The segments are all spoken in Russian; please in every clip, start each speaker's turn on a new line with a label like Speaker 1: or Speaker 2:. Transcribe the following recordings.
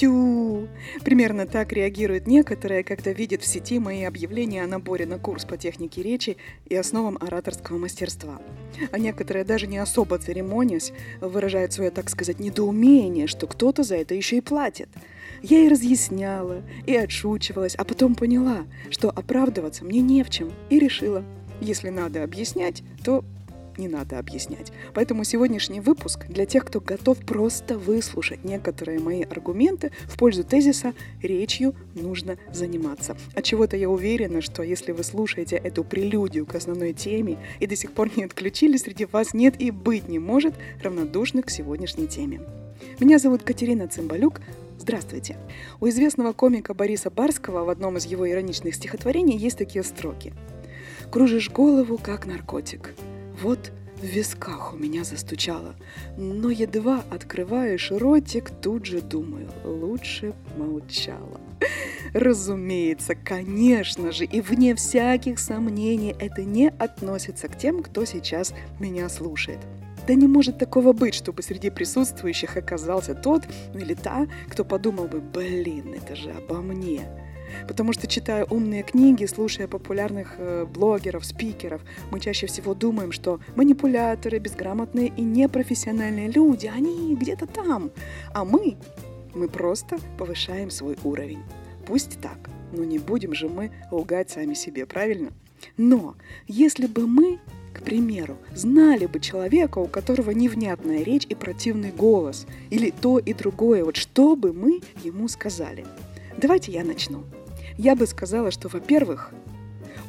Speaker 1: Тю! Примерно так реагируют некоторые, когда видят в сети мои объявления о наборе на курс по технике речи и основам ораторского мастерства. А некоторые, даже не особо церемонясь, выражают свое, так сказать, недоумение, что кто-то за это еще и платит. Я и разъясняла, и отшучивалась, а потом поняла, что оправдываться мне не в чем, и решила, если надо объяснять, то не надо объяснять. Поэтому сегодняшний выпуск для тех, кто готов просто выслушать некоторые мои аргументы в пользу тезиса «речью нужно заниматься». От чего-то я уверена, что если вы слушаете эту прелюдию к основной теме и до сих пор не отключили, среди вас нет и быть не может равнодушных к сегодняшней теме. Меня зовут Катерина Цымбалюк, Здравствуйте. У известного комика Бориса Барского в одном из его ироничных стихотворений есть такие строки. «Кружишь голову, как наркотик. Вот в висках у меня застучало, но едва открываешь ротик, тут же думаю, лучше молчала. Разумеется, конечно же, и вне всяких сомнений это не относится к тем, кто сейчас меня слушает. Да не может такого быть, чтобы среди присутствующих оказался тот или та, кто подумал бы, блин, это же обо мне. Потому что, читая умные книги, слушая популярных э, блогеров, спикеров, мы чаще всего думаем, что манипуляторы, безграмотные и непрофессиональные люди, они где-то там. А мы, мы просто повышаем свой уровень. Пусть так, но не будем же мы лгать сами себе, правильно? Но если бы мы к примеру, знали бы человека, у которого невнятная речь и противный голос, или то и другое, вот что бы мы ему сказали? Давайте я начну. Я бы сказала, что, во-первых,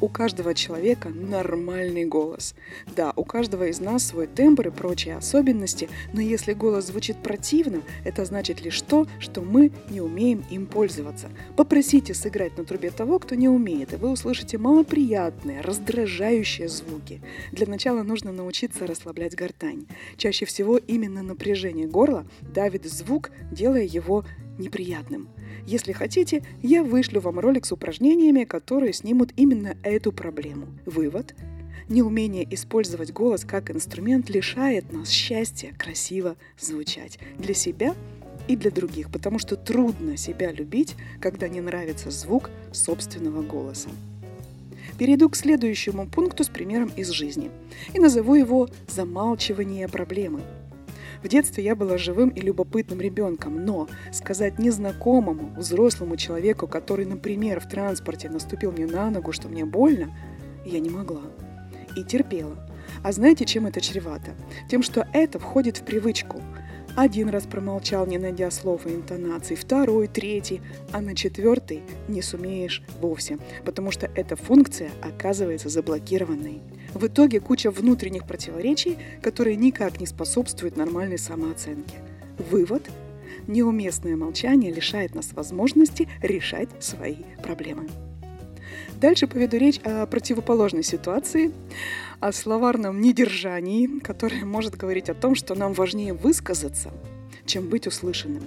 Speaker 1: у каждого человека нормальный голос. Да, у каждого из нас свой тембр и прочие особенности, но если голос звучит противно, это значит лишь то, что мы не умеем им пользоваться. Попросите сыграть на трубе того, кто не умеет, и вы услышите малоприятные, раздражающие звуки. Для начала нужно научиться расслаблять гортань. Чаще всего именно напряжение горла давит звук, делая его неприятным. Если хотите, я вышлю вам ролик с упражнениями, которые снимут именно эту проблему. Вывод. Неумение использовать голос как инструмент лишает нас счастья красиво звучать для себя и для других, потому что трудно себя любить, когда не нравится звук собственного голоса. Перейду к следующему пункту с примером из жизни и назову его «замалчивание проблемы». В детстве я была живым и любопытным ребенком, но сказать незнакомому, взрослому человеку, который, например, в транспорте наступил мне на ногу, что мне больно, я не могла. И терпела. А знаете, чем это чревато? Тем, что это входит в привычку. Один раз промолчал, не найдя слов и интонаций, второй, третий, а на четвертый не сумеешь вовсе, потому что эта функция оказывается заблокированной. В итоге куча внутренних противоречий, которые никак не способствуют нормальной самооценке. Вывод – неуместное молчание лишает нас возможности решать свои проблемы. Дальше поведу речь о противоположной ситуации, о словарном недержании, которое может говорить о том, что нам важнее высказаться, чем быть услышанным.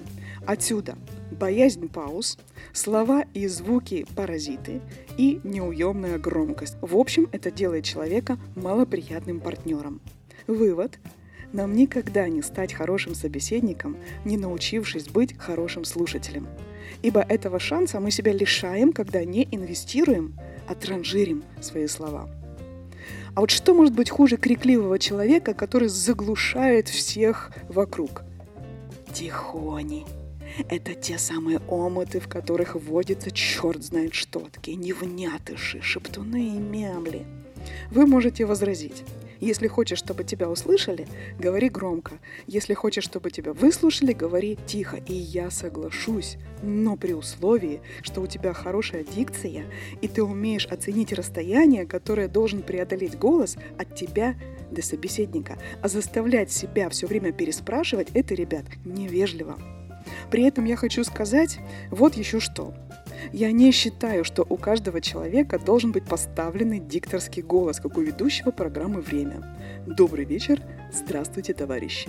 Speaker 1: Отсюда боязнь пауз, слова и звуки паразиты и неуемная громкость. В общем, это делает человека малоприятным партнером. Вывод. Нам никогда не стать хорошим собеседником, не научившись быть хорошим слушателем. Ибо этого шанса мы себя лишаем, когда не инвестируем, а транжирим свои слова. А вот что может быть хуже крикливого человека, который заглушает всех вокруг? Тихони. Это те самые омыты, в которых водится черт знает что, такие невнятыши, шептуны и мямли. Вы можете возразить. Если хочешь, чтобы тебя услышали, говори громко. Если хочешь, чтобы тебя выслушали, говори тихо. И я соглашусь, но при условии, что у тебя хорошая дикция, и ты умеешь оценить расстояние, которое должен преодолеть голос от тебя до собеседника. А заставлять себя все время переспрашивать, это, ребят, невежливо. При этом я хочу сказать вот еще что. Я не считаю, что у каждого человека должен быть поставленный дикторский голос, как у ведущего программы «Время». Добрый вечер, здравствуйте, товарищи.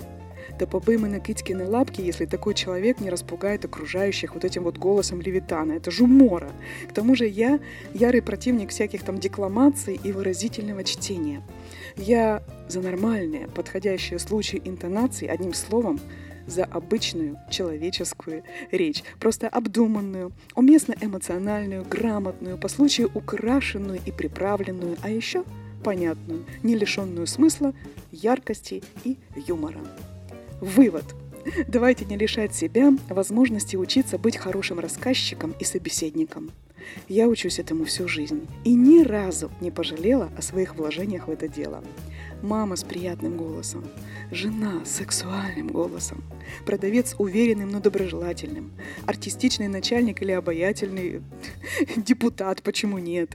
Speaker 1: Да побы мы на Китькины лапки, если такой человек не распугает окружающих вот этим вот голосом Левитана. Это же умора. К тому же я ярый противник всяких там декламаций и выразительного чтения. Я за нормальные, подходящие случаи интонации, одним словом, за обычную человеческую речь. Просто обдуманную, уместно эмоциональную, грамотную, по случаю украшенную и приправленную, а еще понятную, не лишенную смысла, яркости и юмора. Вывод – Давайте не лишать себя возможности учиться быть хорошим рассказчиком и собеседником. Я учусь этому всю жизнь и ни разу не пожалела о своих вложениях в это дело. Мама с приятным голосом, жена с сексуальным голосом, продавец уверенным, но доброжелательным, артистичный начальник или обаятельный депутат, почему нет.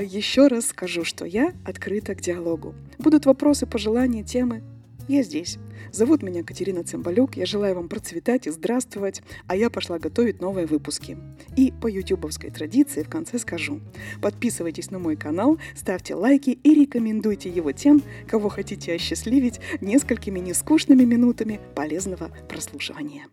Speaker 1: Еще раз скажу, что я открыта к диалогу. Будут вопросы, пожелания, темы, я здесь. Зовут меня Катерина Цымбалюк. Я желаю вам процветать и здравствовать. А я пошла готовить новые выпуски. И по ютубовской традиции в конце скажу. Подписывайтесь на мой канал, ставьте лайки и рекомендуйте его тем, кого хотите осчастливить несколькими нескучными минутами полезного прослушивания.